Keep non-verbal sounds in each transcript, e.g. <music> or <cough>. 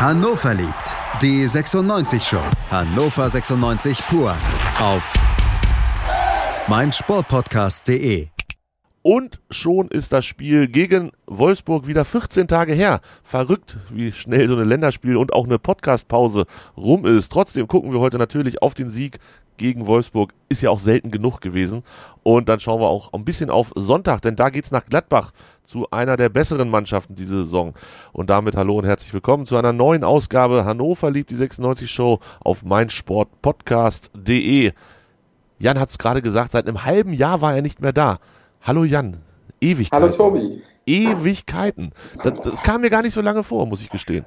Hannover liebt. Die 96 Show. Hannover 96 pur. Auf meinsportpodcast.de. Und schon ist das Spiel gegen Wolfsburg wieder 14 Tage her. Verrückt, wie schnell so eine Länderspiel und auch eine Podcastpause rum ist. Trotzdem gucken wir heute natürlich auf den Sieg gegen Wolfsburg ist ja auch selten genug gewesen. Und dann schauen wir auch ein bisschen auf Sonntag, denn da geht es nach Gladbach zu einer der besseren Mannschaften diese Saison. Und damit hallo und herzlich willkommen zu einer neuen Ausgabe Hannover liebt die 96 Show auf meinsportpodcast.de. Jan hat es gerade gesagt, seit einem halben Jahr war er nicht mehr da. Hallo Jan, Ewigkeiten. Hallo Tobi. Ewigkeiten. Das, das kam mir gar nicht so lange vor, muss ich gestehen.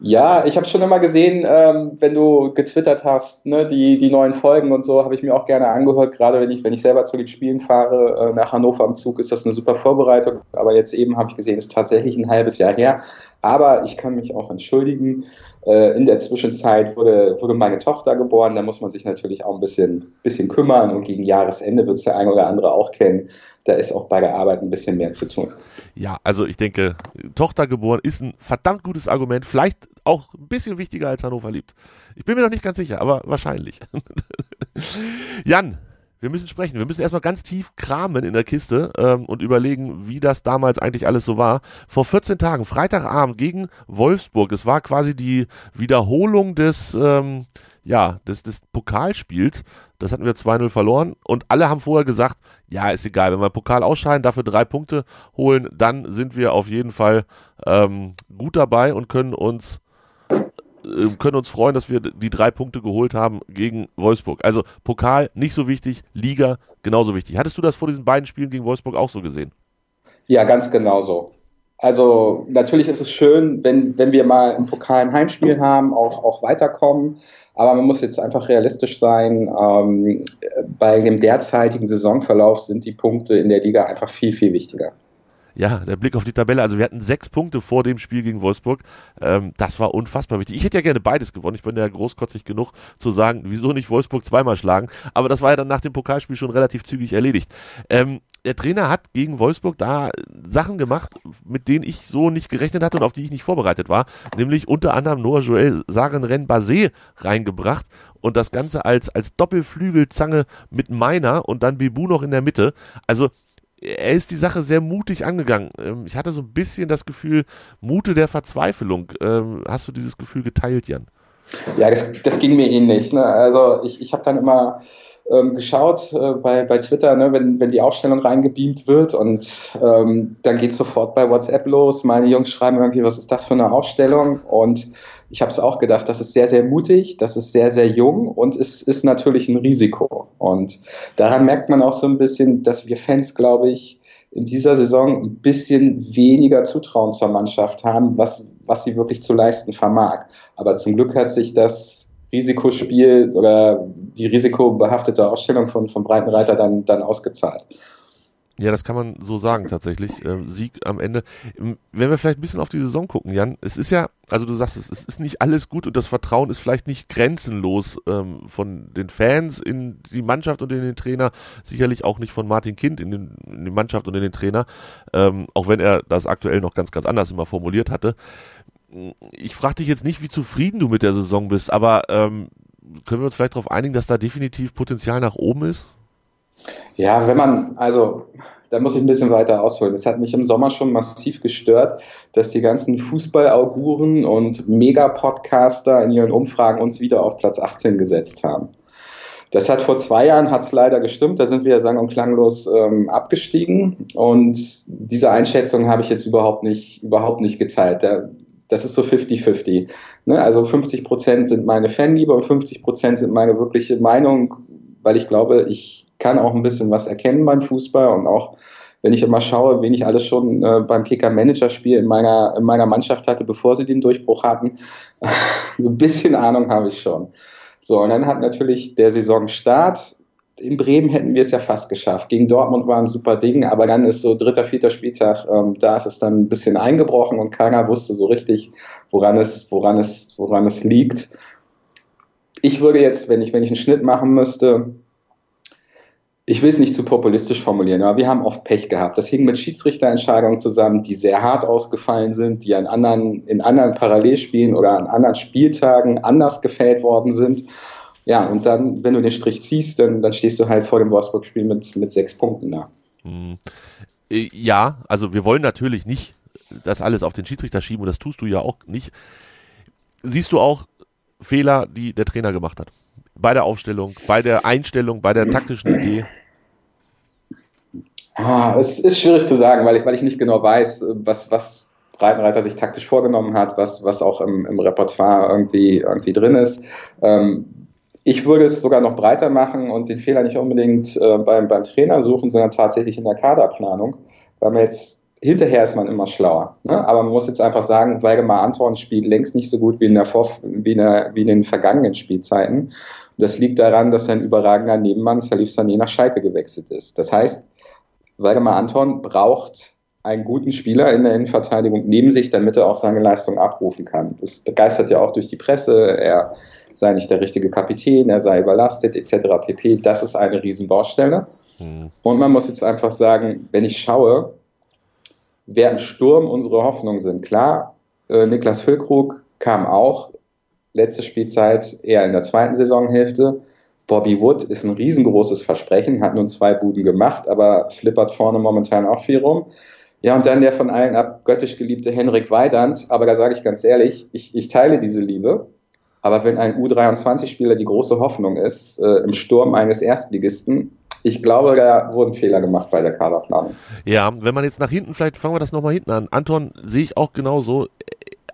Ja, ich habe schon immer gesehen, ähm, wenn du getwittert hast, ne, die, die neuen Folgen und so, habe ich mir auch gerne angehört. Gerade wenn ich, wenn ich selber zu den Spielen fahre, äh, nach Hannover am Zug, ist das eine super Vorbereitung. Aber jetzt eben habe ich gesehen, ist tatsächlich ein halbes Jahr her. Aber ich kann mich auch entschuldigen. Äh, in der Zwischenzeit wurde, wurde meine Tochter geboren. Da muss man sich natürlich auch ein bisschen, bisschen kümmern. Und gegen Jahresende wird es der eine oder andere auch kennen. Da ist auch bei der Arbeit ein bisschen mehr zu tun. Ja, also ich denke, Tochter geboren ist ein verdammt gutes Argument. Vielleicht auch ein bisschen wichtiger als Hannover liebt. Ich bin mir noch nicht ganz sicher, aber wahrscheinlich. <laughs> Jan, wir müssen sprechen. Wir müssen erstmal ganz tief kramen in der Kiste ähm, und überlegen, wie das damals eigentlich alles so war. Vor 14 Tagen, Freitagabend gegen Wolfsburg. Es war quasi die Wiederholung des, ähm, ja, des, des Pokalspiels. Das hatten wir 2-0 verloren und alle haben vorher gesagt, ja, ist egal, wenn wir Pokal ausscheiden, dafür drei Punkte holen, dann sind wir auf jeden Fall ähm, gut dabei und können uns äh, können uns freuen, dass wir die drei Punkte geholt haben gegen Wolfsburg. Also Pokal nicht so wichtig, Liga genauso wichtig. Hattest du das vor diesen beiden Spielen gegen Wolfsburg auch so gesehen? Ja, ganz genau so. Also natürlich ist es schön, wenn, wenn wir mal im Pokal ein Heimspiel haben, auch, auch weiterkommen. Aber man muss jetzt einfach realistisch sein. Ähm, bei dem derzeitigen Saisonverlauf sind die Punkte in der Liga einfach viel, viel wichtiger ja, der Blick auf die Tabelle. Also wir hatten sechs Punkte vor dem Spiel gegen Wolfsburg. Ähm, das war unfassbar wichtig. Ich hätte ja gerne beides gewonnen. Ich bin ja großkotzig genug zu sagen, wieso nicht Wolfsburg zweimal schlagen. Aber das war ja dann nach dem Pokalspiel schon relativ zügig erledigt. Ähm, der Trainer hat gegen Wolfsburg da Sachen gemacht, mit denen ich so nicht gerechnet hatte und auf die ich nicht vorbereitet war. Nämlich unter anderem Noah Joel Sarenren Basé reingebracht und das Ganze als, als Doppelflügelzange mit Meiner und dann Bibu noch in der Mitte. Also er ist die Sache sehr mutig angegangen. Ähm, ich hatte so ein bisschen das Gefühl, Mute der Verzweiflung. Ähm, hast du dieses Gefühl geteilt, Jan? Ja, das, das ging mir ähnlich. Ne? Also ich, ich habe dann immer ähm, geschaut äh, bei, bei Twitter, ne, wenn, wenn die Aufstellung reingebeamt wird und ähm, dann geht sofort bei WhatsApp los. Meine Jungs schreiben irgendwie, was ist das für eine Aufstellung? Und ich habe es auch gedacht, das ist sehr, sehr mutig, das ist sehr, sehr jung und es ist natürlich ein Risiko. Und daran merkt man auch so ein bisschen, dass wir Fans, glaube ich, in dieser Saison ein bisschen weniger Zutrauen zur Mannschaft haben, was, was sie wirklich zu leisten vermag. Aber zum Glück hat sich das Risikospiel oder die risikobehaftete Ausstellung von, von Breitenreiter dann, dann ausgezahlt. Ja, das kann man so sagen tatsächlich. Ähm, Sieg am Ende. Ähm, wenn wir vielleicht ein bisschen auf die Saison gucken, Jan, es ist ja, also du sagst, es, es ist nicht alles gut und das Vertrauen ist vielleicht nicht grenzenlos ähm, von den Fans in die Mannschaft und in den Trainer, sicherlich auch nicht von Martin Kind in, den, in die Mannschaft und in den Trainer, ähm, auch wenn er das aktuell noch ganz, ganz anders immer formuliert hatte. Ich frage dich jetzt nicht, wie zufrieden du mit der Saison bist, aber ähm, können wir uns vielleicht darauf einigen, dass da definitiv Potenzial nach oben ist? Ja, wenn man, also da muss ich ein bisschen weiter ausholen. Das hat mich im Sommer schon massiv gestört, dass die ganzen Fußballauguren und Mega-Podcaster in ihren Umfragen uns wieder auf Platz 18 gesetzt haben. Das hat vor zwei Jahren hat's leider gestimmt. Da sind wir sang- und klanglos ähm, abgestiegen. Und diese Einschätzung habe ich jetzt überhaupt nicht, überhaupt nicht geteilt. Da, das ist so 50-50. Ne? Also 50 Prozent sind meine Fanliebe und 50 Prozent sind meine wirkliche Meinung, weil ich glaube, ich kann auch ein bisschen was erkennen beim Fußball und auch wenn ich immer schaue, wen ich alles schon äh, beim Kicker-Manager-Spiel in meiner, in meiner Mannschaft hatte, bevor sie den Durchbruch hatten, <laughs> so ein bisschen Ahnung habe ich schon. So, und dann hat natürlich der Saisonstart. In Bremen hätten wir es ja fast geschafft. Gegen Dortmund war ein super Ding, aber dann ist so dritter, vierter Spieltag, ähm, da ist es dann ein bisschen eingebrochen und keiner wusste so richtig, woran es, woran es, woran es liegt. Ich würde jetzt, wenn ich, wenn ich einen Schnitt machen müsste, ich will es nicht zu populistisch formulieren, aber wir haben oft Pech gehabt. Das hing mit Schiedsrichterentscheidungen zusammen, die sehr hart ausgefallen sind, die an anderen, in anderen Parallelspielen oder an anderen Spieltagen anders gefällt worden sind. Ja, und dann, wenn du den Strich ziehst, dann, dann stehst du halt vor dem Wolfsburg-Spiel mit, mit sechs Punkten da. Hm. Äh, ja, also wir wollen natürlich nicht das alles auf den Schiedsrichter schieben und das tust du ja auch nicht. Siehst du auch Fehler, die der Trainer gemacht hat? Bei der Aufstellung, bei der Einstellung, bei der taktischen Idee? Ah, es ist schwierig zu sagen, weil ich, weil ich nicht genau weiß, was, was Breitenreiter sich taktisch vorgenommen hat, was, was auch im, im Repertoire irgendwie, irgendwie drin ist. Ähm, ich würde es sogar noch breiter machen und den Fehler nicht unbedingt äh, beim, beim Trainer suchen, sondern tatsächlich in der Kaderplanung, weil man jetzt hinterher ist man immer schlauer. Ne? Aber man muss jetzt einfach sagen, Waldemar Anton spielt längst nicht so gut wie in, der Vor wie in, der, wie in den vergangenen Spielzeiten. Und das liegt daran, dass sein überragender Nebenmann Salif Sané nach Schalke gewechselt ist. Das heißt, Waldemar Anton braucht einen guten Spieler in der Innenverteidigung neben sich, damit er auch seine Leistung abrufen kann. Das begeistert ja auch durch die Presse. Er sei nicht der richtige Kapitän, er sei überlastet etc. pp. Das ist eine Riesenbaustelle. Mhm. Und man muss jetzt einfach sagen, wenn ich schaue, wer im Sturm unsere Hoffnung sind. Klar, äh, Niklas Füllkrug kam auch letzte Spielzeit eher in der zweiten Saisonhälfte. Bobby Wood ist ein riesengroßes Versprechen, hat nun zwei Buden gemacht, aber flippert vorne momentan auch viel rum. Ja, und dann der von allen abgöttisch geliebte Henrik Weidand. Aber da sage ich ganz ehrlich, ich, ich teile diese Liebe. Aber wenn ein U23-Spieler die große Hoffnung ist, äh, im Sturm eines Erstligisten, ich glaube, da wurden Fehler gemacht bei der Kaderplanung. Ja, wenn man jetzt nach hinten, vielleicht fangen wir das nochmal hinten an. Anton sehe ich auch genauso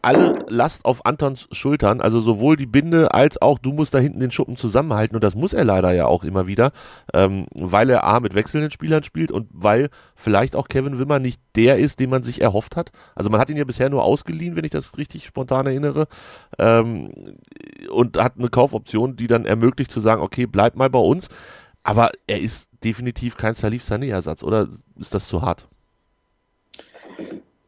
alle Last auf Antons Schultern, also sowohl die Binde als auch du musst da hinten den Schuppen zusammenhalten und das muss er leider ja auch immer wieder, ähm, weil er A mit wechselnden Spielern spielt und weil vielleicht auch Kevin Wimmer nicht der ist, den man sich erhofft hat. Also man hat ihn ja bisher nur ausgeliehen, wenn ich das richtig spontan erinnere, ähm, und hat eine Kaufoption, die dann ermöglicht zu sagen, okay, bleib mal bei uns, aber er ist definitiv kein Salif Sané-Ersatz, oder ist das zu hart?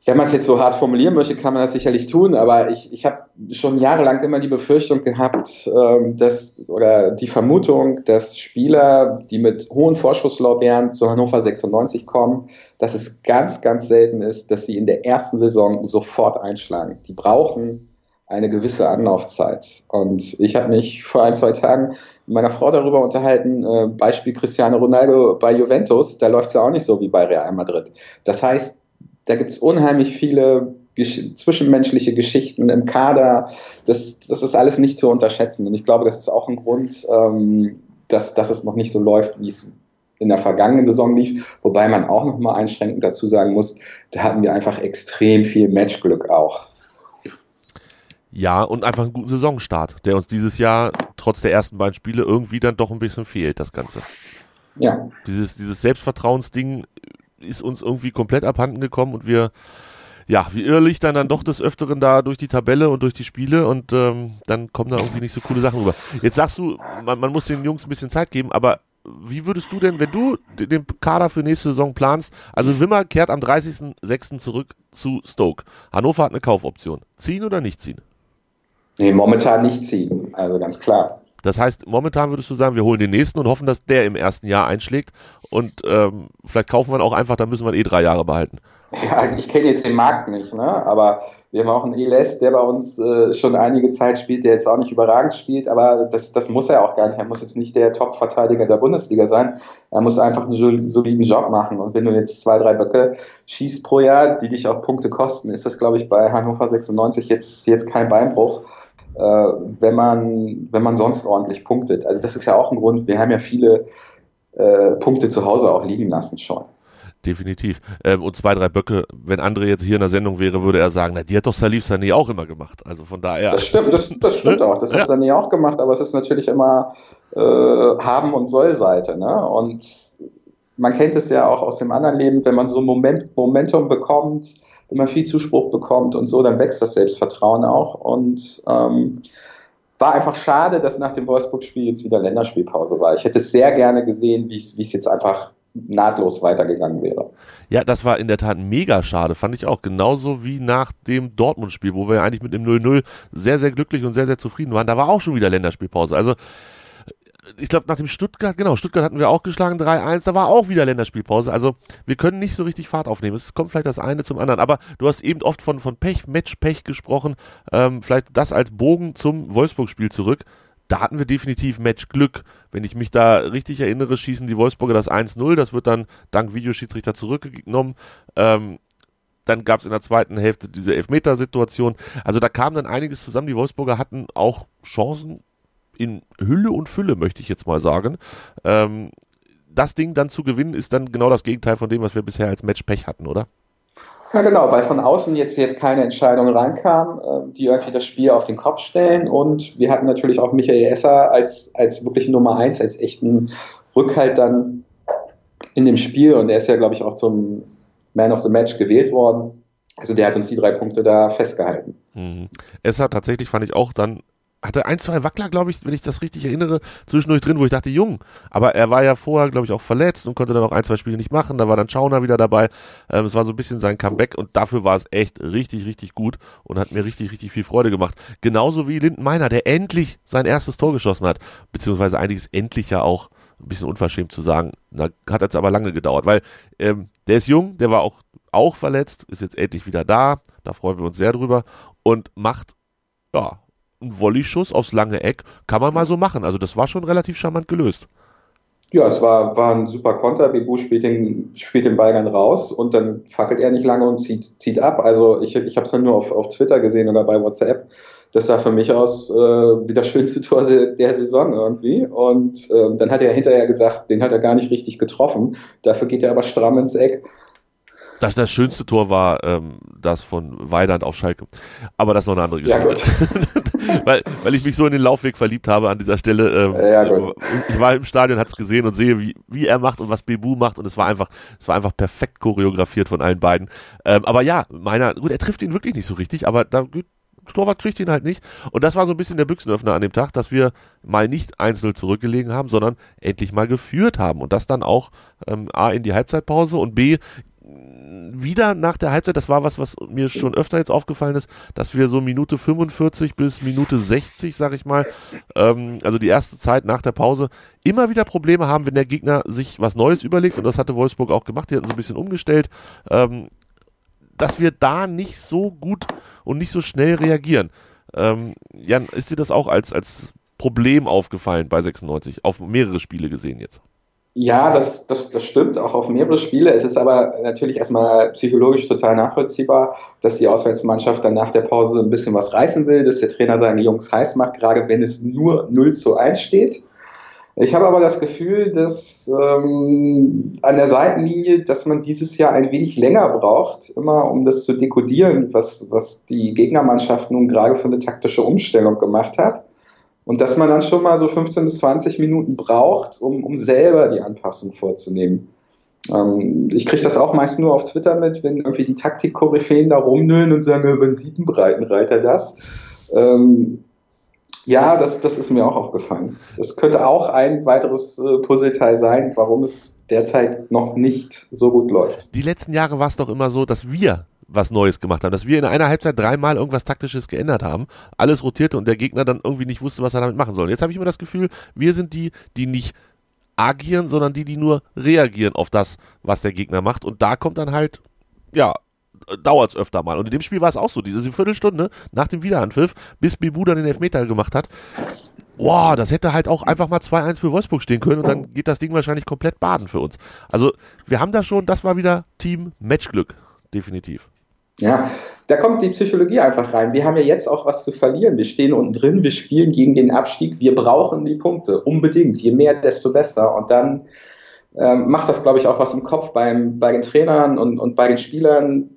wenn man es jetzt so hart formulieren möchte, kann man das sicherlich tun, aber ich, ich habe schon jahrelang immer die Befürchtung gehabt, ähm, dass oder die Vermutung, dass Spieler, die mit hohen Vorschusslorbeeren zu Hannover 96 kommen, dass es ganz, ganz selten ist, dass sie in der ersten Saison sofort einschlagen. Die brauchen eine gewisse Anlaufzeit. Und ich habe mich vor ein, zwei Tagen mit meiner Frau darüber unterhalten, äh, Beispiel Cristiano Ronaldo bei Juventus, da läuft es ja auch nicht so wie bei Real Madrid. Das heißt, da gibt es unheimlich viele Gesch zwischenmenschliche Geschichten im Kader. Das, das ist alles nicht zu unterschätzen. Und ich glaube, das ist auch ein Grund, ähm, dass, dass es noch nicht so läuft, wie es in der vergangenen Saison lief. Wobei man auch noch mal einschränkend dazu sagen muss, da hatten wir einfach extrem viel Matchglück auch. Ja, und einfach einen guten Saisonstart, der uns dieses Jahr trotz der ersten beiden Spiele irgendwie dann doch ein bisschen fehlt, das Ganze. Ja. Dieses, dieses Selbstvertrauensding ist uns irgendwie komplett abhanden gekommen und wir, ja, wir irrlichtern dann doch des Öfteren da durch die Tabelle und durch die Spiele und ähm, dann kommen da irgendwie nicht so coole Sachen rüber. Jetzt sagst du, man, man muss den Jungs ein bisschen Zeit geben, aber wie würdest du denn, wenn du den Kader für nächste Saison planst, also Wimmer kehrt am 30.06. zurück zu Stoke. Hannover hat eine Kaufoption. Ziehen oder nicht ziehen? Nee, momentan nicht ziehen, also ganz klar. Das heißt, momentan würdest du sagen, wir holen den nächsten und hoffen, dass der im ersten Jahr einschlägt. Und ähm, vielleicht kaufen wir ihn auch einfach, dann müssen wir ihn eh drei Jahre behalten. Ja, ich kenne jetzt den Markt nicht, ne? aber Wir haben auch einen Eles, der bei uns äh, schon einige Zeit spielt, der jetzt auch nicht überragend spielt, aber das, das muss er auch gar nicht. Er muss jetzt nicht der Top-Verteidiger der Bundesliga sein. Er muss einfach einen soliden Job machen. Und wenn du jetzt zwei, drei Böcke schießt pro Jahr, die dich auch Punkte kosten, ist das, glaube ich, bei Hannover 96 jetzt, jetzt kein Beinbruch, wenn, man, wenn man sonst ordentlich punktet. Also das ist ja auch ein Grund. Wir haben ja viele äh, Punkte zu Hause auch liegen lassen schon definitiv. Ähm, und zwei, drei Böcke, wenn André jetzt hier in der Sendung wäre, würde er sagen, na, die hat doch Salif Sané auch immer gemacht. Also von daher. Das stimmt, das, das stimmt ne? auch. Das hat Sané auch gemacht, aber es ist natürlich immer äh, Haben- und Soll-Seite. Ne? Und man kennt es ja auch aus dem anderen Leben, wenn man so Moment, Momentum bekommt, man viel Zuspruch bekommt und so, dann wächst das Selbstvertrauen auch. Und ähm, war einfach schade, dass nach dem Wolfsburg-Spiel jetzt wieder Länderspielpause war. Ich hätte es sehr gerne gesehen, wie es jetzt einfach nahtlos weitergegangen wäre. Ja, das war in der Tat mega schade, fand ich auch. Genauso wie nach dem Dortmund-Spiel, wo wir eigentlich mit dem 0-0 sehr, sehr glücklich und sehr, sehr zufrieden waren. Da war auch schon wieder Länderspielpause. Also, ich glaube, nach dem Stuttgart, genau, Stuttgart hatten wir auch geschlagen, 3-1, da war auch wieder Länderspielpause. Also, wir können nicht so richtig Fahrt aufnehmen. Es kommt vielleicht das eine zum anderen. Aber du hast eben oft von, von Pech, Match-Pech gesprochen. Ähm, vielleicht das als Bogen zum Wolfsburg-Spiel zurück da hatten wir definitiv Matchglück. Wenn ich mich da richtig erinnere, schießen die Wolfsburger das 1-0. Das wird dann dank Videoschiedsrichter zurückgenommen. Ähm, dann gab es in der zweiten Hälfte diese Elfmetersituation. Also da kam dann einiges zusammen. Die Wolfsburger hatten auch Chancen in Hülle und Fülle, möchte ich jetzt mal sagen. Ähm, das Ding dann zu gewinnen, ist dann genau das Gegenteil von dem, was wir bisher als Matchpech hatten, oder? Ja, genau, weil von außen jetzt, jetzt keine Entscheidung reinkam, äh, die irgendwie das Spiel auf den Kopf stellen. Und wir hatten natürlich auch Michael Esser als, als wirklich Nummer eins, als echten Rückhalt dann in dem Spiel. Und er ist ja, glaube ich, auch zum Man of the Match gewählt worden. Also der hat uns die drei Punkte da festgehalten. Mhm. Esser tatsächlich fand ich auch dann hatte ein, zwei Wackler, glaube ich, wenn ich das richtig erinnere, zwischendurch drin, wo ich dachte, jung. Aber er war ja vorher, glaube ich, auch verletzt und konnte dann auch ein, zwei Spiele nicht machen. Da war dann Schauner wieder dabei. Ähm, es war so ein bisschen sein Comeback und dafür war es echt richtig, richtig gut und hat mir richtig, richtig viel Freude gemacht. Genauso wie Linden Meiner, der endlich sein erstes Tor geschossen hat. Beziehungsweise ist endlich ja auch ein bisschen unverschämt zu sagen. Da hat jetzt aber lange gedauert, weil ähm, der ist jung, der war auch, auch verletzt, ist jetzt endlich wieder da. Da freuen wir uns sehr drüber und macht ja, ein Volley-Schuss aufs lange Eck kann man mal so machen. Also das war schon relativ charmant gelöst. Ja, es war, war ein super Konter. Bebu spielt den, spielt den Ball dann raus und dann fackelt er nicht lange und zieht, zieht ab. Also ich, ich habe es dann nur auf, auf Twitter gesehen oder bei WhatsApp. Das sah für mich aus äh, wie das schönste <laughs> Tor der Saison irgendwie. Und ähm, dann hat er hinterher gesagt, den hat er gar nicht richtig getroffen. Dafür geht er aber stramm ins Eck. Das, das schönste Tor war ähm, das von Weidand auf Schalke. Aber das ist noch eine andere Geschichte. Ja, <laughs> <laughs> weil, weil ich mich so in den Laufweg verliebt habe an dieser Stelle. Ähm, ja, ich war im Stadion, hat es gesehen und sehe, wie, wie er macht und was Bebu macht und es war einfach, es war einfach perfekt choreografiert von allen beiden. Ähm, aber ja, meiner, gut, er trifft ihn wirklich nicht so richtig, aber da Torwart kriegt ihn halt nicht. Und das war so ein bisschen der Büchsenöffner an dem Tag, dass wir mal nicht einzeln zurückgelegen haben, sondern endlich mal geführt haben. Und das dann auch ähm, A in die Halbzeitpause und B wieder nach der Halbzeit, das war was, was mir schon öfter jetzt aufgefallen ist, dass wir so Minute 45 bis Minute 60, sag ich mal, ähm, also die erste Zeit nach der Pause, immer wieder Probleme haben, wenn der Gegner sich was Neues überlegt und das hatte Wolfsburg auch gemacht, die hatten so ein bisschen umgestellt, ähm, dass wir da nicht so gut und nicht so schnell reagieren. Ähm, Jan, ist dir das auch als, als Problem aufgefallen bei 96, auf mehrere Spiele gesehen jetzt? Ja, das, das, das stimmt, auch auf mehrere Spiele. Es ist aber natürlich erstmal psychologisch total nachvollziehbar, dass die Auswärtsmannschaft dann nach der Pause ein bisschen was reißen will, dass der Trainer seine Jungs heiß macht, gerade wenn es nur 0 zu 1 steht. Ich habe aber das Gefühl, dass ähm, an der Seitenlinie, dass man dieses Jahr ein wenig länger braucht, immer um das zu dekodieren, was, was die Gegnermannschaft nun gerade für eine taktische Umstellung gemacht hat. Und dass man dann schon mal so 15 bis 20 Minuten braucht, um, um selber die Anpassung vorzunehmen. Ähm, ich kriege das auch meist nur auf Twitter mit, wenn irgendwie die Taktik-Koryphäen da rumnüllen und sagen, wann sieht ein Breitenreiter das? Ähm, ja, das, das ist mir auch aufgefallen. Das könnte auch ein weiteres äh, Puzzleteil sein, warum es derzeit noch nicht so gut läuft. Die letzten Jahre war es doch immer so, dass wir was Neues gemacht haben, dass wir in einer Halbzeit dreimal irgendwas Taktisches geändert haben, alles rotierte und der Gegner dann irgendwie nicht wusste, was er damit machen soll. Jetzt habe ich immer das Gefühl, wir sind die, die nicht agieren, sondern die, die nur reagieren auf das, was der Gegner macht. Und da kommt dann halt, ja, dauert es öfter mal. Und in dem Spiel war es auch so, diese Viertelstunde nach dem Wiederanpfiff, bis Bibu dann den Elfmeter gemacht hat. Boah, das hätte halt auch einfach mal 2-1 für Wolfsburg stehen können und dann geht das Ding wahrscheinlich komplett baden für uns. Also wir haben da schon, das war wieder Team Matchglück, definitiv. Ja, da kommt die Psychologie einfach rein. Wir haben ja jetzt auch was zu verlieren. Wir stehen unten drin, wir spielen gegen den Abstieg. Wir brauchen die Punkte unbedingt. Je mehr, desto besser. Und dann ähm, macht das, glaube ich, auch was im Kopf beim, bei den Trainern und, und bei den Spielern,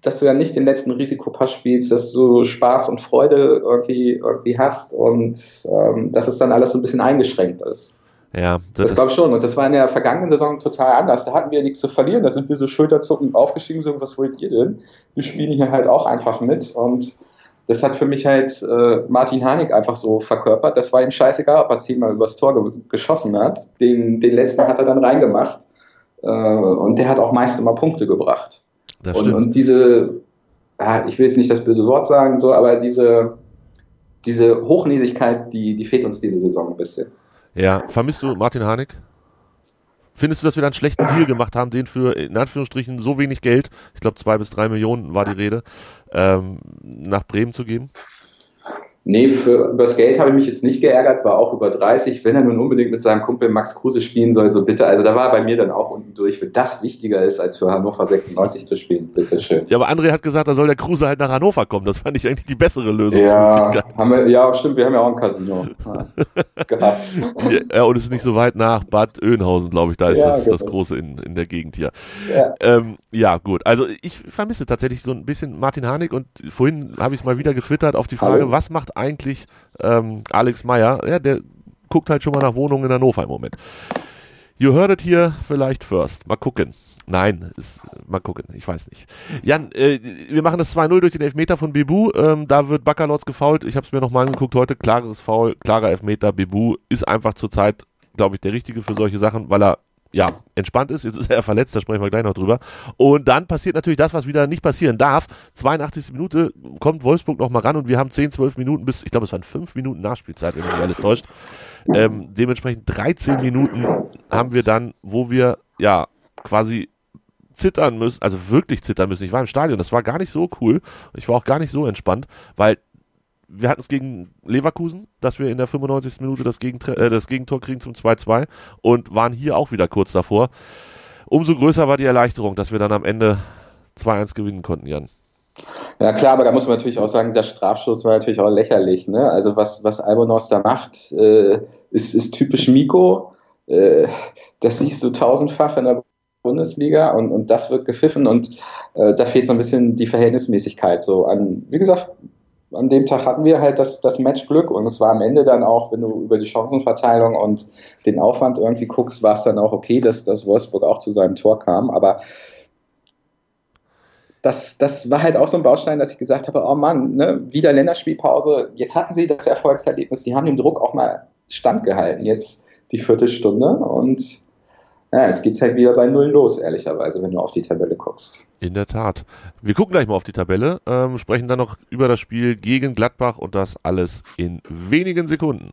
dass du ja nicht den letzten Risikopass spielst, dass du Spaß und Freude irgendwie, irgendwie hast und ähm, dass es dann alles so ein bisschen eingeschränkt ist. Ja, das, das glaube ich schon. Und das war in der vergangenen Saison total anders. Da hatten wir nichts zu verlieren. Da sind wir so schulterzuckend aufgestiegen, so, was wollt ihr denn? Wir spielen hier halt auch einfach mit. Und das hat für mich halt äh, Martin Hanig einfach so verkörpert. Das war ihm scheißegal, ob er zehnmal übers Tor ge geschossen hat. Den, den letzten hat er dann reingemacht. Äh, und der hat auch meist immer Punkte gebracht. Das und, und diese, ah, ich will jetzt nicht das böse Wort sagen, so, aber diese, diese Hochnäsigkeit, die, die fehlt uns diese Saison ein bisschen. Ja, vermisst du Martin Harnik? Findest du, dass wir da einen schlechten Deal gemacht haben, den für in Anführungsstrichen so wenig Geld, ich glaube zwei bis drei Millionen war die Rede, ähm, nach Bremen zu geben? Nee, für, über das Geld habe ich mich jetzt nicht geärgert, war auch über 30. Wenn er nun unbedingt mit seinem Kumpel Max Kruse spielen soll, so bitte. Also da war bei mir dann auch unten durch, für das wichtiger ist, als für Hannover 96 zu spielen. Bitte schön. Ja, aber André hat gesagt, da soll der Kruse halt nach Hannover kommen. Das fand ich eigentlich die bessere Lösung. Ja, haben wir, ja stimmt, wir haben ja auch ein Casino <laughs> gehabt. Ja, und es ist nicht so weit nach Bad Oeynhausen, glaube ich. Da ist ja, das, genau. das Große in, in der Gegend hier. Ja. Ähm, ja, gut. Also ich vermisse tatsächlich so ein bisschen Martin Harnik und vorhin habe ich es mal wieder getwittert auf die Frage, Hallo. was macht eigentlich ähm, Alex Meyer, ja, der guckt halt schon mal nach Wohnungen in Hannover im Moment. You heard it here vielleicht first. Mal gucken. Nein, ist, mal gucken, ich weiß nicht. Jan, äh, wir machen das 2-0 durch den Elfmeter von Bebu. Ähm, da wird Baccalords gefault. Ich habe es mir nochmal angeguckt heute. Klares Foul, klarer Elfmeter. Bebu ist einfach zurzeit, glaube ich, der Richtige für solche Sachen, weil er ja, entspannt ist. Jetzt ist er verletzt, da sprechen wir gleich noch drüber. Und dann passiert natürlich das, was wieder nicht passieren darf. 82. Minute kommt Wolfsburg noch mal ran und wir haben 10, 12 Minuten bis, ich glaube, es waren 5 Minuten Nachspielzeit, wenn mich alles täuscht. Ähm, dementsprechend 13 Minuten haben wir dann, wo wir ja quasi zittern müssen, also wirklich zittern müssen. Ich war im Stadion, das war gar nicht so cool. Ich war auch gar nicht so entspannt, weil wir hatten es gegen Leverkusen, dass wir in der 95. Minute das, Gegentre äh, das Gegentor kriegen zum 2-2 und waren hier auch wieder kurz davor. Umso größer war die Erleichterung, dass wir dann am Ende 2-1 gewinnen konnten, Jan. Ja klar, aber da muss man natürlich auch sagen, dieser Strafschuss war natürlich auch lächerlich. Ne? Also was, was Albonos da macht, äh, ist, ist typisch Miko. Äh, das siehst du tausendfach in der Bundesliga und, und das wird gepfiffen und äh, da fehlt so ein bisschen die Verhältnismäßigkeit. So an, wie gesagt, an dem Tag hatten wir halt das, das Matchglück und es war am Ende dann auch, wenn du über die Chancenverteilung und den Aufwand irgendwie guckst, war es dann auch okay, dass, dass Wolfsburg auch zu seinem Tor kam. Aber das, das war halt auch so ein Baustein, dass ich gesagt habe, oh Mann, ne, wieder Länderspielpause. Jetzt hatten sie das Erfolgserlebnis, die haben dem Druck auch mal standgehalten. Jetzt die Viertelstunde und ja, jetzt es halt wieder bei Null los, ehrlicherweise, wenn du auf die Tabelle guckst. In der Tat. Wir gucken gleich mal auf die Tabelle, ähm, sprechen dann noch über das Spiel gegen Gladbach und das alles in wenigen Sekunden.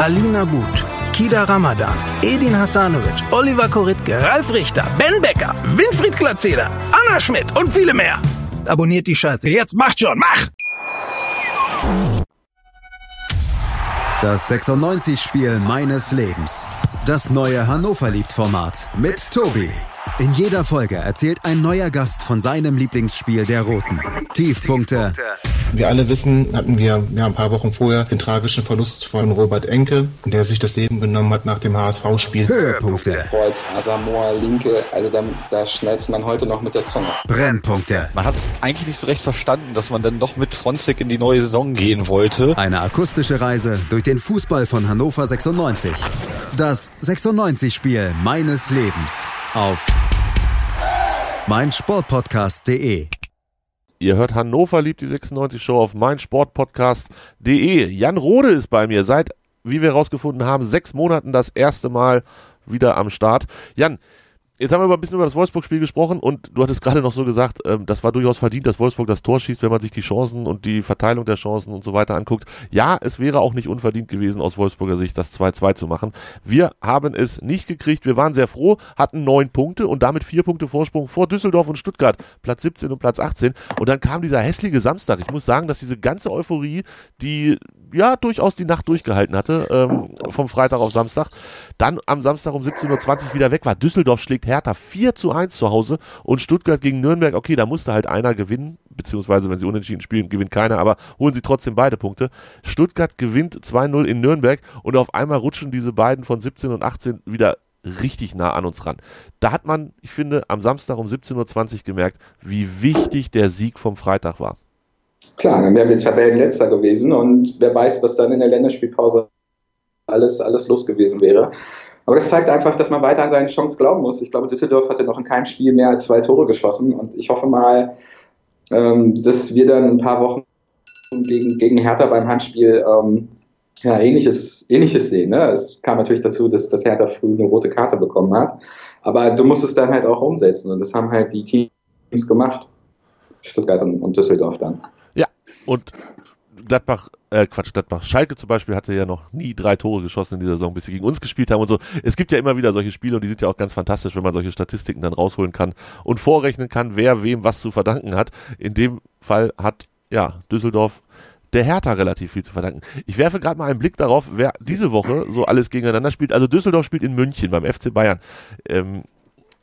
Alina But, Kida Ramadan, Edin Hasanovic, Oliver Koritke, Ralf Richter, Ben Becker, Winfried Glatzeder, Anna Schmidt und viele mehr. Abonniert die Scheiße. Jetzt macht schon, mach! Das 96-Spiel meines Lebens. Das neue Hannover liebt Format mit Tobi. In jeder Folge erzählt ein neuer Gast von seinem Lieblingsspiel der Roten. Tiefpunkte. Wir alle wissen, hatten wir ja, ein paar Wochen vorher den tragischen Verlust von Robert Enke, der sich das Leben genommen hat nach dem HSV-Spiel. Höhepunkte. Kreuz, Asamoah, Linke, also da, da schnellst man heute noch mit der Zunge. Brennpunkte. Man hat es eigentlich nicht so recht verstanden, dass man dann doch mit Fronzek in die neue Saison gehen wollte. Eine akustische Reise durch den Fußball von Hannover 96. Das 96-Spiel meines Lebens auf meinsportpodcast.de. Ihr hört Hannover liebt die 96 Show auf meinsportpodcast.de. Jan Rode ist bei mir seit, wie wir herausgefunden haben, sechs Monaten das erste Mal wieder am Start. Jan, Jetzt haben wir ein bisschen über das Wolfsburg-Spiel gesprochen und du hattest gerade noch so gesagt, ähm, das war durchaus verdient, dass Wolfsburg das Tor schießt, wenn man sich die Chancen und die Verteilung der Chancen und so weiter anguckt. Ja, es wäre auch nicht unverdient gewesen, aus Wolfsburger Sicht das 2-2 zu machen. Wir haben es nicht gekriegt. Wir waren sehr froh, hatten neun Punkte und damit vier Punkte Vorsprung vor Düsseldorf und Stuttgart, Platz 17 und Platz 18. Und dann kam dieser hässliche Samstag. Ich muss sagen, dass diese ganze Euphorie, die ja durchaus die Nacht durchgehalten hatte, ähm, vom Freitag auf Samstag, dann am Samstag um 17.20 Uhr wieder weg war. Düsseldorf schlägt Hertha 4 zu 1 zu Hause und Stuttgart gegen Nürnberg, okay, da musste halt einer gewinnen, beziehungsweise wenn sie unentschieden spielen, gewinnt keiner, aber holen sie trotzdem beide Punkte. Stuttgart gewinnt 2-0 in Nürnberg und auf einmal rutschen diese beiden von 17 und 18 wieder richtig nah an uns ran. Da hat man, ich finde, am Samstag um 17.20 Uhr gemerkt, wie wichtig der Sieg vom Freitag war. Klar, dann wären wir Tabellenletzter gewesen und wer weiß, was dann in der Länderspielpause alles, alles los gewesen wäre. Aber das zeigt einfach, dass man weiter an seine Chance glauben muss. Ich glaube, Düsseldorf hatte noch in keinem Spiel mehr als zwei Tore geschossen und ich hoffe mal, ähm, dass wir dann ein paar Wochen gegen, gegen Hertha beim Handspiel ähm, ja, ähnliches, ähnliches sehen. Ne? Es kam natürlich dazu, dass, dass Hertha früh eine rote Karte bekommen hat. Aber du musst es dann halt auch umsetzen und das haben halt die Teams gemacht. Stuttgart und, und Düsseldorf dann. Und Gladbach, äh, Quatsch, Gladbach, Schalke zum Beispiel hatte ja noch nie drei Tore geschossen in dieser Saison, bis sie gegen uns gespielt haben und so. Es gibt ja immer wieder solche Spiele und die sind ja auch ganz fantastisch, wenn man solche Statistiken dann rausholen kann und vorrechnen kann, wer wem was zu verdanken hat. In dem Fall hat, ja, Düsseldorf der Hertha relativ viel zu verdanken. Ich werfe gerade mal einen Blick darauf, wer diese Woche so alles gegeneinander spielt. Also Düsseldorf spielt in München beim FC Bayern. Ähm,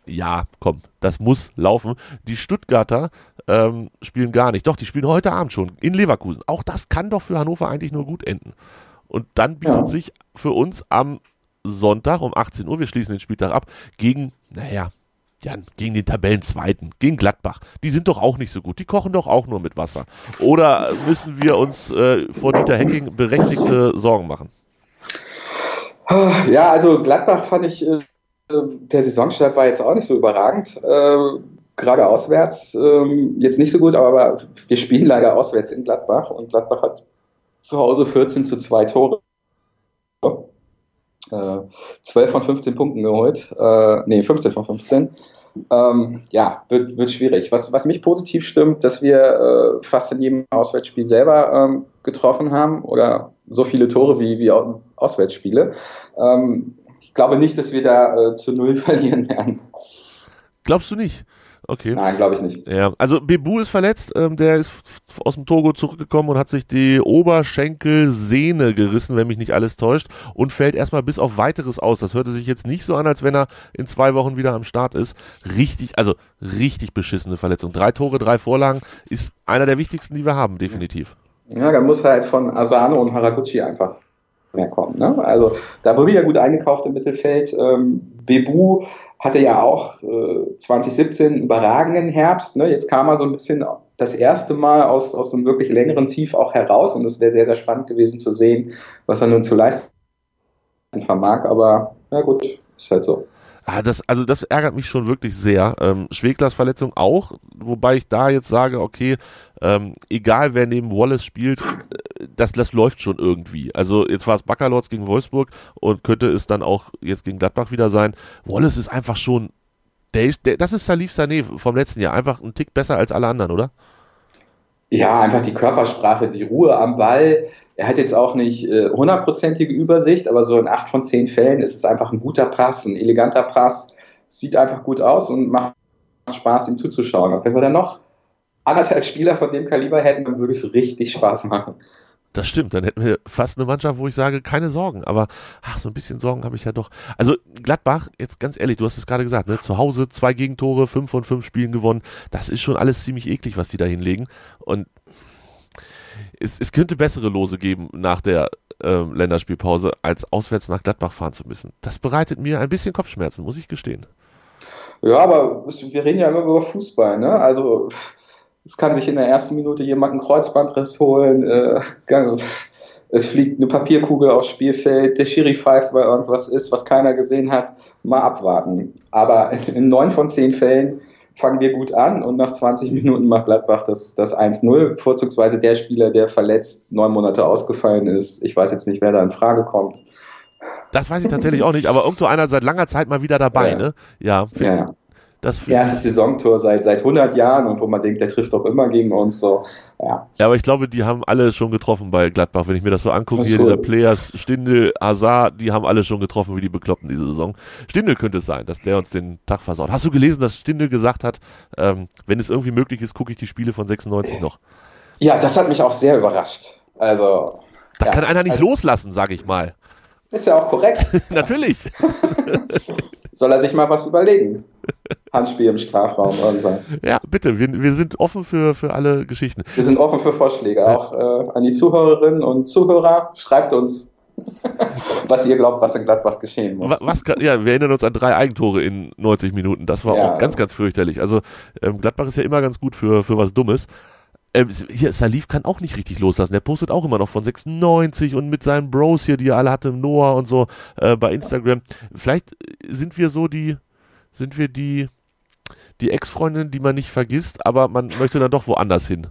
ja, komm, das muss laufen. Die Stuttgarter ähm, spielen gar nicht. Doch, die spielen heute Abend schon in Leverkusen. Auch das kann doch für Hannover eigentlich nur gut enden. Und dann bietet ja. sich für uns am Sonntag um 18 Uhr, wir schließen den Spieltag ab, gegen, naja, ja, gegen den Tabellenzweiten, gegen Gladbach. Die sind doch auch nicht so gut. Die kochen doch auch nur mit Wasser. Oder müssen wir uns äh, vor Dieter Hecking berechtigte Sorgen machen? Ja, also Gladbach fand ich, äh, der Saisonstart war jetzt auch nicht so überragend. Äh, gerade auswärts ähm, jetzt nicht so gut, aber wir spielen leider auswärts in Gladbach und Gladbach hat zu Hause 14 zu 2 Tore. Äh, 12 von 15 Punkten geholt. Äh, nee, 15 von 15. Ähm, ja, wird, wird schwierig. Was, was mich positiv stimmt, dass wir äh, fast in jedem Auswärtsspiel selber ähm, getroffen haben oder so viele Tore wie, wie Auswärtsspiele. Ähm, glaube nicht, dass wir da äh, zu Null <laughs> verlieren werden. Glaubst du nicht? Okay. Nein, glaube ich nicht. Ja, also Bebu ist verletzt, ähm, der ist aus dem Togo zurückgekommen und hat sich die Oberschenkelsehne gerissen, wenn mich nicht alles täuscht, und fällt erstmal bis auf weiteres aus. Das hörte sich jetzt nicht so an, als wenn er in zwei Wochen wieder am Start ist. Richtig, also richtig beschissene Verletzung. Drei Tore, drei Vorlagen ist einer der wichtigsten, die wir haben, definitiv. Ja, da muss halt von Asano und Haraguchi einfach mehr kommen. Ne? Also da wurde ja gut eingekauft im Mittelfeld. Ähm, Bebu hatte ja auch äh, 2017 einen überragenden Herbst. Ne? Jetzt kam er so ein bisschen das erste Mal aus, aus einem wirklich längeren Tief auch heraus und es wäre sehr, sehr spannend gewesen zu sehen, was er nun zu leisten vermag. Aber ja gut, ist halt so. Ah, das, also das ärgert mich schon wirklich sehr. Ähm, Schweglers Verletzung auch, wobei ich da jetzt sage, okay, ähm, egal wer neben Wallace spielt, äh, das, das läuft schon irgendwie. Also jetzt war es Baccalords gegen Wolfsburg und könnte es dann auch jetzt gegen Gladbach wieder sein. Wallace ist einfach schon, der, der, das ist Salif Sané vom letzten Jahr, einfach ein Tick besser als alle anderen, oder? Ja, einfach die Körpersprache, die Ruhe am Ball. Er hat jetzt auch nicht äh, hundertprozentige äh, Übersicht, aber so in acht von zehn Fällen ist es einfach ein guter Pass, ein eleganter Pass. Sieht einfach gut aus und macht Spaß, ihm zuzuschauen. Und wenn wir dann noch anderthalb Spieler von dem Kaliber hätten, dann würde es richtig Spaß machen. Das stimmt, dann hätten wir fast eine Mannschaft, wo ich sage, keine Sorgen. Aber ach, so ein bisschen Sorgen habe ich ja doch. Also Gladbach, jetzt ganz ehrlich, du hast es gerade gesagt, ne? zu Hause zwei Gegentore, fünf von fünf Spielen gewonnen. Das ist schon alles ziemlich eklig, was die da hinlegen. Und es, es könnte bessere Lose geben nach der äh, Länderspielpause, als auswärts nach Gladbach fahren zu müssen. Das bereitet mir ein bisschen Kopfschmerzen, muss ich gestehen. Ja, aber wir reden ja immer über Fußball, ne? Also es kann sich in der ersten Minute jemand einen Kreuzbandriss holen, äh, es fliegt eine Papierkugel aufs Spielfeld, der Schiri pfeift, weil irgendwas ist, was keiner gesehen hat, mal abwarten. Aber in neun von zehn Fällen fangen wir gut an und nach 20 Minuten macht Gladbach das, das 1-0. Vorzugsweise der Spieler, der verletzt neun Monate ausgefallen ist. Ich weiß jetzt nicht, wer da in Frage kommt. Das weiß ich tatsächlich auch nicht, aber irgendwo einer seit langer Zeit mal wieder dabei, ja. ne? Ja. ja. Das Erstes Saisontor seit, seit 100 Jahren und wo man denkt, der trifft doch immer gegen uns. So. Ja. ja, aber ich glaube, die haben alle schon getroffen bei Gladbach. Wenn ich mir das so angucke, hier dieser Players, Stindel, Hazard, die haben alle schon getroffen wie die Bekloppten diese Saison. Stindel könnte es sein, dass der uns den Tag versaut. Hast du gelesen, dass Stindel gesagt hat, ähm, wenn es irgendwie möglich ist, gucke ich die Spiele von 96 noch? Ja, das hat mich auch sehr überrascht. Also. Da ja, kann einer nicht also, loslassen, sage ich mal. Ist ja auch korrekt. <laughs> Natürlich. <laughs> Soll er sich mal was überlegen? Handspiel im Strafraum, irgendwas. Ja, bitte, wir, wir sind offen für, für alle Geschichten. Wir sind offen für Vorschläge, ja. auch äh, an die Zuhörerinnen und Zuhörer. Schreibt uns, <laughs> was ihr glaubt, was in Gladbach geschehen muss. Was, was ja, wir erinnern uns an drei Eigentore in 90 Minuten. Das war ja. auch ganz, ganz fürchterlich. Also ähm, Gladbach ist ja immer ganz gut für, für was Dummes. Ähm, hier, Salif kann auch nicht richtig loslassen. Der postet auch immer noch von 96 und mit seinen Bros hier, die er alle hatte, Noah und so, äh, bei Instagram. Vielleicht sind wir so die, sind wir die, die Ex-Freundin, die man nicht vergisst, aber man möchte dann doch woanders hin.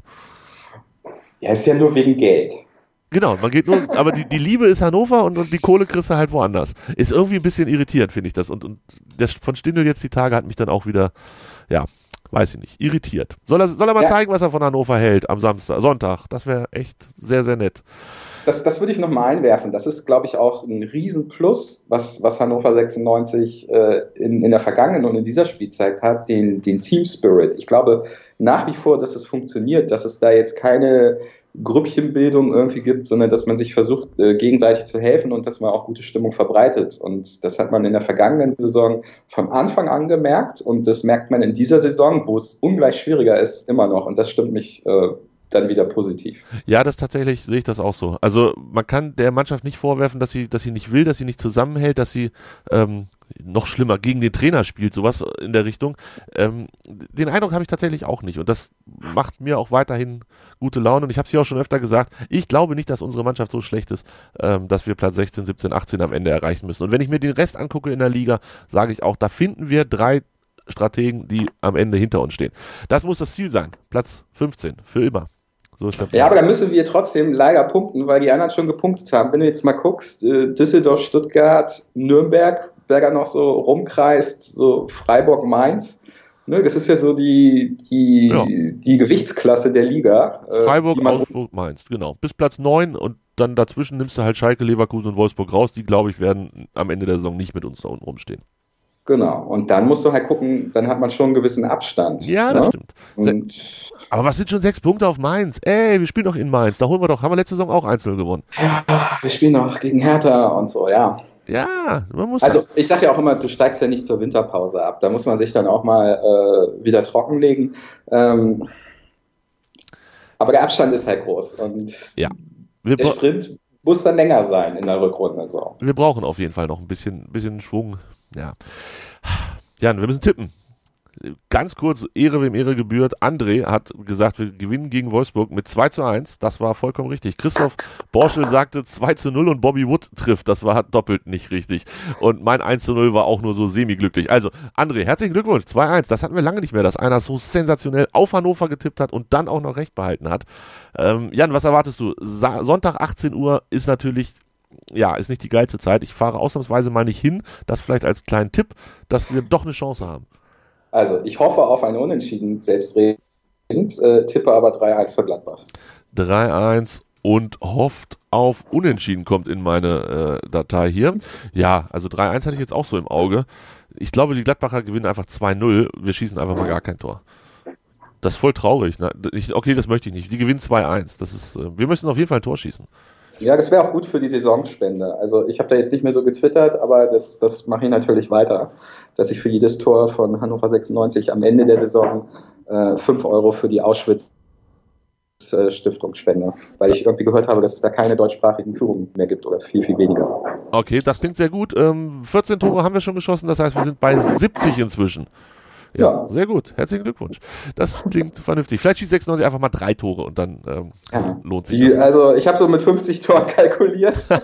Ja, ist ja nur wegen Geld. Genau, man geht nur, aber die, die Liebe ist Hannover und, und die Kohle kriegst du halt woanders. Ist irgendwie ein bisschen irritierend, finde ich das. Und, und der von Stindel jetzt die Tage hat mich dann auch wieder, ja, weiß ich nicht, irritiert. Soll er, soll er mal ja. zeigen, was er von Hannover hält am Samstag, Sonntag? Das wäre echt sehr, sehr nett. Das, das würde ich nochmal einwerfen. Das ist, glaube ich, auch ein Riesenplus, was, was Hannover 96 äh, in, in der vergangenen und in dieser Spielzeit hat, den, den Team Spirit. Ich glaube nach wie vor, dass es funktioniert, dass es da jetzt keine Grüppchenbildung irgendwie gibt, sondern dass man sich versucht, äh, gegenseitig zu helfen und dass man auch gute Stimmung verbreitet. Und das hat man in der vergangenen Saison vom Anfang an gemerkt und das merkt man in dieser Saison, wo es ungleich schwieriger ist, immer noch. Und das stimmt mich äh, dann wieder positiv. Ja, das tatsächlich sehe ich das auch so. Also man kann der Mannschaft nicht vorwerfen, dass sie, dass sie nicht will, dass sie nicht zusammenhält, dass sie ähm, noch schlimmer gegen den Trainer spielt, sowas in der Richtung. Ähm, den Eindruck habe ich tatsächlich auch nicht und das macht mir auch weiterhin gute Laune und ich habe es ja auch schon öfter gesagt, ich glaube nicht, dass unsere Mannschaft so schlecht ist, ähm, dass wir Platz 16, 17, 18 am Ende erreichen müssen. Und wenn ich mir den Rest angucke in der Liga, sage ich auch, da finden wir drei Strategen, die am Ende hinter uns stehen. Das muss das Ziel sein. Platz 15 für immer. So ja, aber da müssen wir trotzdem leider punkten, weil die anderen schon gepunktet haben. Wenn du jetzt mal guckst, äh, Düsseldorf, Stuttgart, Nürnberg, wer da noch so rumkreist, so Freiburg, Mainz. Ne, das ist ja so die, die, ja. die Gewichtsklasse der Liga. Äh, Freiburg, Augsburg, Mainz, genau. Bis Platz 9 und dann dazwischen nimmst du halt Schalke, Leverkusen und Wolfsburg raus. Die, glaube ich, werden am Ende der Saison nicht mit uns da unten rumstehen. Genau. Und dann musst du halt gucken, dann hat man schon einen gewissen Abstand. Ja, ne? das stimmt. Und aber was sind schon sechs Punkte auf Mainz? Ey, wir spielen doch in Mainz. Da holen wir doch, haben wir letzte Saison auch einzeln gewonnen. Ja, wir spielen noch gegen Hertha und so, ja. Ja, man muss. Also, ich sage ja auch immer, du steigst ja nicht zur Winterpause ab. Da muss man sich dann auch mal äh, wieder trockenlegen. Ähm, aber der Abstand ist halt groß. Und ja. Wir der Sprint muss dann länger sein in der Rückrunde. So. Wir brauchen auf jeden Fall noch ein bisschen, bisschen Schwung. Ja. Jan, wir müssen tippen ganz kurz, Ehre wem Ehre gebührt. André hat gesagt, wir gewinnen gegen Wolfsburg mit 2 zu 1. Das war vollkommen richtig. Christoph Borschel sagte 2 zu 0 und Bobby Wood trifft. Das war doppelt nicht richtig. Und mein 1 zu 0 war auch nur so semi-glücklich. Also, André, herzlichen Glückwunsch. 2-1. Das hatten wir lange nicht mehr, dass einer so sensationell auf Hannover getippt hat und dann auch noch recht behalten hat. Ähm, Jan, was erwartest du? Sa Sonntag 18 Uhr ist natürlich ja, ist nicht die geilste Zeit. Ich fahre ausnahmsweise mal nicht hin. Das vielleicht als kleinen Tipp, dass wir doch eine Chance haben. Also ich hoffe auf ein Unentschieden selbstredend, äh, tippe aber 3-1 für Gladbach. 3-1 und hofft auf Unentschieden kommt in meine äh, Datei hier. Ja, also 3-1 hatte ich jetzt auch so im Auge. Ich glaube, die Gladbacher gewinnen einfach 2-0. Wir schießen einfach mal gar kein Tor. Das ist voll traurig. Ne? Ich, okay, das möchte ich nicht. Die gewinnen 2-1. Das ist, äh, wir müssen auf jeden Fall ein Tor schießen. Ja, das wäre auch gut für die Saisonspende. Also ich habe da jetzt nicht mehr so getwittert, aber das, das mache ich natürlich weiter, dass ich für jedes Tor von Hannover 96 am Ende der Saison äh, 5 Euro für die Auschwitz Stiftung spende, weil ich irgendwie gehört habe, dass es da keine deutschsprachigen Führungen mehr gibt oder viel, viel weniger. Okay, das klingt sehr gut. Ähm, 14 Tore haben wir schon geschossen, das heißt, wir sind bei 70 inzwischen. Ja, ja, sehr gut. Herzlichen Glückwunsch. Das klingt <laughs> vernünftig. Vielleicht schießt 96 einfach mal drei Tore und dann ähm, ja. lohnt sich Die, das. Also ich habe so mit 50 Toren kalkuliert. <laughs>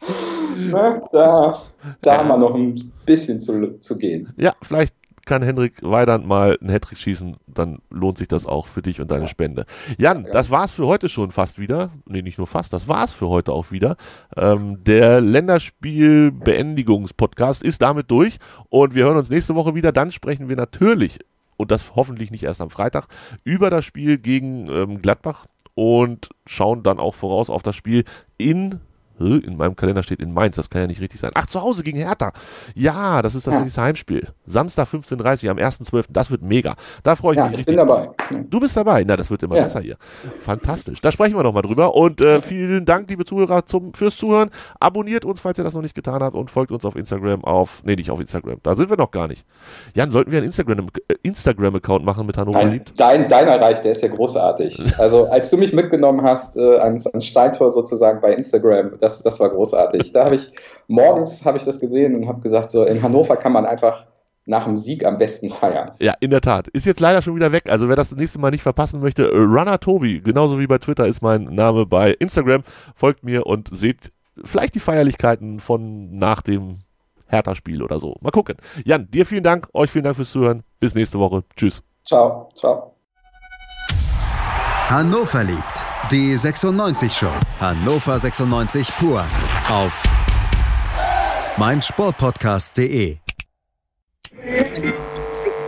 <laughs> Na, da da ja. haben wir noch ein bisschen zu, zu gehen. Ja, vielleicht kann Henrik Weidand mal einen Hattrick schießen, dann lohnt sich das auch für dich und deine Spende. Jan, das war's für heute schon fast wieder. Nee, nicht nur fast, das war's für heute auch wieder. Ähm, der Länderspielbeendigungspodcast ist damit durch und wir hören uns nächste Woche wieder. Dann sprechen wir natürlich, und das hoffentlich nicht erst am Freitag, über das Spiel gegen ähm, Gladbach und schauen dann auch voraus auf das Spiel in in meinem Kalender steht in Mainz, das kann ja nicht richtig sein. Ach, zu Hause gegen Hertha. Ja, das ist das ja. nächste Heimspiel. Samstag 15.30 Uhr am 1.12. Das wird mega. Da freue ich ja, mich richtig. Ich bin dabei. Du bist dabei. Na, das wird immer ja. besser hier. Fantastisch. Da sprechen wir nochmal drüber. Und äh, vielen Dank, liebe Zuhörer, zum, fürs Zuhören. Abonniert uns, falls ihr das noch nicht getan habt und folgt uns auf Instagram auf, nee, nicht auf Instagram. Da sind wir noch gar nicht. Jan, sollten wir einen Instagram-Account äh, Instagram machen mit Hannover dein, liebt? Dein, deiner Reich, der ist ja großartig. Also, als du mich mitgenommen hast äh, ans, ans Steintor sozusagen bei Instagram, das das, das war großartig. Da habe ich morgens habe ich das gesehen und habe gesagt, so in Hannover kann man einfach nach dem Sieg am besten feiern. Ja, in der Tat. Ist jetzt leider schon wieder weg. Also wer das, das nächste Mal nicht verpassen möchte, Runner Tobi, genauso wie bei Twitter ist mein Name bei Instagram. Folgt mir und seht vielleicht die Feierlichkeiten von nach dem Hertha-Spiel oder so. Mal gucken. Jan, dir vielen Dank, euch vielen Dank fürs Zuhören. Bis nächste Woche. Tschüss. Ciao. Ciao. Hannover liebt. Die 96 Show. Hannover 96 pur. Auf meinsportpodcast.de.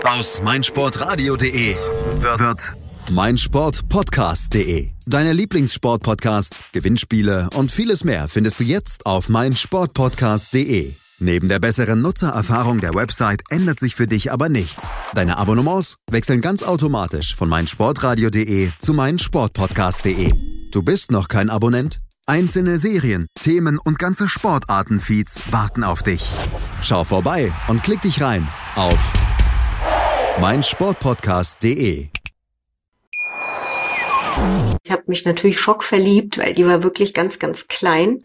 Aus meinsportradio.de wird meinsportpodcast.de. Deine Lieblingssportpodcasts, Gewinnspiele und vieles mehr findest du jetzt auf meinsportpodcast.de. Neben der besseren Nutzererfahrung der Website ändert sich für dich aber nichts. Deine Abonnements wechseln ganz automatisch von meinsportradio.de zu meinsportpodcast.de. Du bist noch kein Abonnent? Einzelne Serien, Themen und ganze Sportartenfeeds warten auf dich. Schau vorbei und klick dich rein auf meinsportpodcast.de. Ich habe mich natürlich schockverliebt, weil die war wirklich ganz, ganz klein.